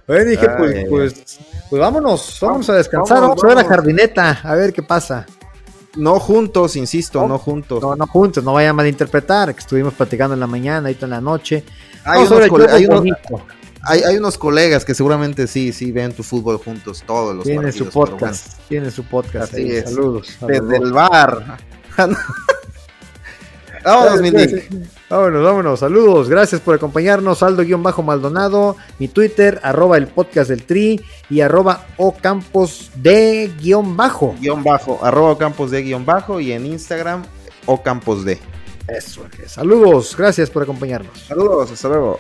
[SPEAKER 1] Bueno, dije, pues, pues, pues, vámonos, vamos a descansar, vamos, a ver la jardineta, a ver qué pasa.
[SPEAKER 2] No juntos, insisto, no, juntos.
[SPEAKER 1] No, no juntos, no vayan a malinterpretar, que estuvimos platicando en la mañana, ahorita en la noche.
[SPEAKER 2] Hay, unos, hay, unos, hay, unos colegas que seguramente sí, sí ven tu fútbol juntos todos los
[SPEAKER 1] tiene Su podcast, Tiene su podcast. Saludos.
[SPEAKER 2] Desde el bar.
[SPEAKER 1] vámonos, Vámonos, vámonos. Saludos. Gracias por acompañarnos. Aldo-Maldonado. Mi Twitter, arroba el podcast del Tri y arroba Ocampos de guion bajo.
[SPEAKER 2] Guión bajo. Arroba Ocampos de guion bajo y en Instagram Ocampos de.
[SPEAKER 1] Eso. Saludos. Gracias por acompañarnos.
[SPEAKER 2] Saludos. Hasta luego.